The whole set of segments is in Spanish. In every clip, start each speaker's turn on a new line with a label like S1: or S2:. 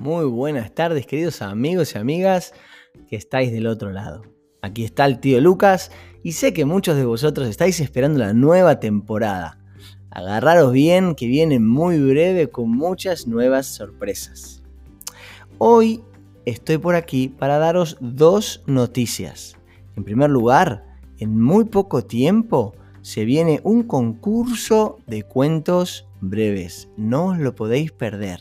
S1: Muy buenas tardes, queridos amigos y amigas que estáis del otro lado. Aquí está el tío Lucas y sé que muchos de vosotros estáis esperando la nueva temporada. Agarraros bien que viene muy breve con muchas nuevas sorpresas. Hoy estoy por aquí para daros dos noticias. En primer lugar, en muy poco tiempo se viene un concurso de cuentos breves. No os lo podéis perder.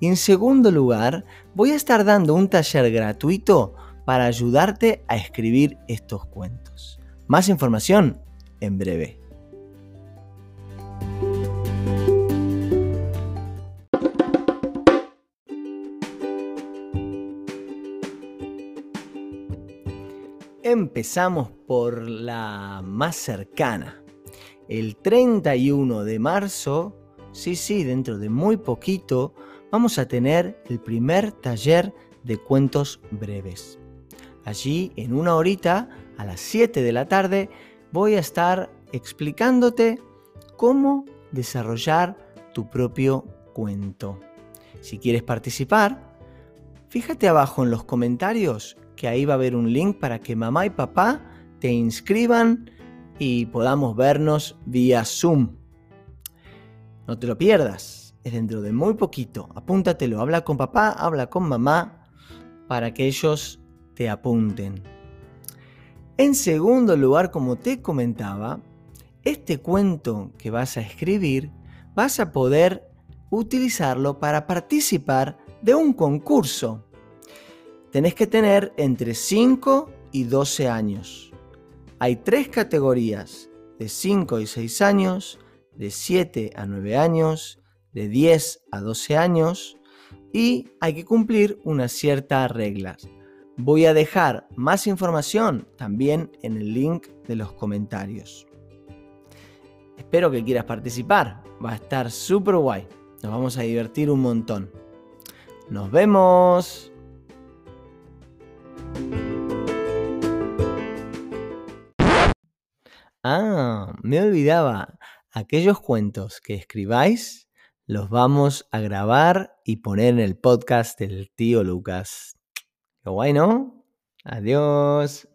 S1: Y en segundo lugar, voy a estar dando un taller gratuito para ayudarte a escribir estos cuentos. Más información en breve. Empezamos por la más cercana. El 31 de marzo, sí, sí, dentro de muy poquito, vamos a tener el primer taller de cuentos breves. Allí, en una horita, a las 7 de la tarde, voy a estar explicándote cómo desarrollar tu propio cuento. Si quieres participar, fíjate abajo en los comentarios que ahí va a haber un link para que mamá y papá te inscriban y podamos vernos vía Zoom. No te lo pierdas es dentro de muy poquito. Apúntatelo, habla con papá, habla con mamá para que ellos te apunten. En segundo lugar, como te comentaba, este cuento que vas a escribir vas a poder utilizarlo para participar de un concurso. Tenés que tener entre 5 y 12 años. Hay tres categorías, de 5 y 6 años, de 7 a 9 años de 10 a 12 años y hay que cumplir unas ciertas reglas. Voy a dejar más información también en el link de los comentarios. Espero que quieras participar, va a estar súper guay, nos vamos a divertir un montón. Nos vemos. Ah, me olvidaba, aquellos cuentos que escribáis los vamos a grabar y poner en el podcast del tío Lucas. Qué guay, ¿no? Adiós.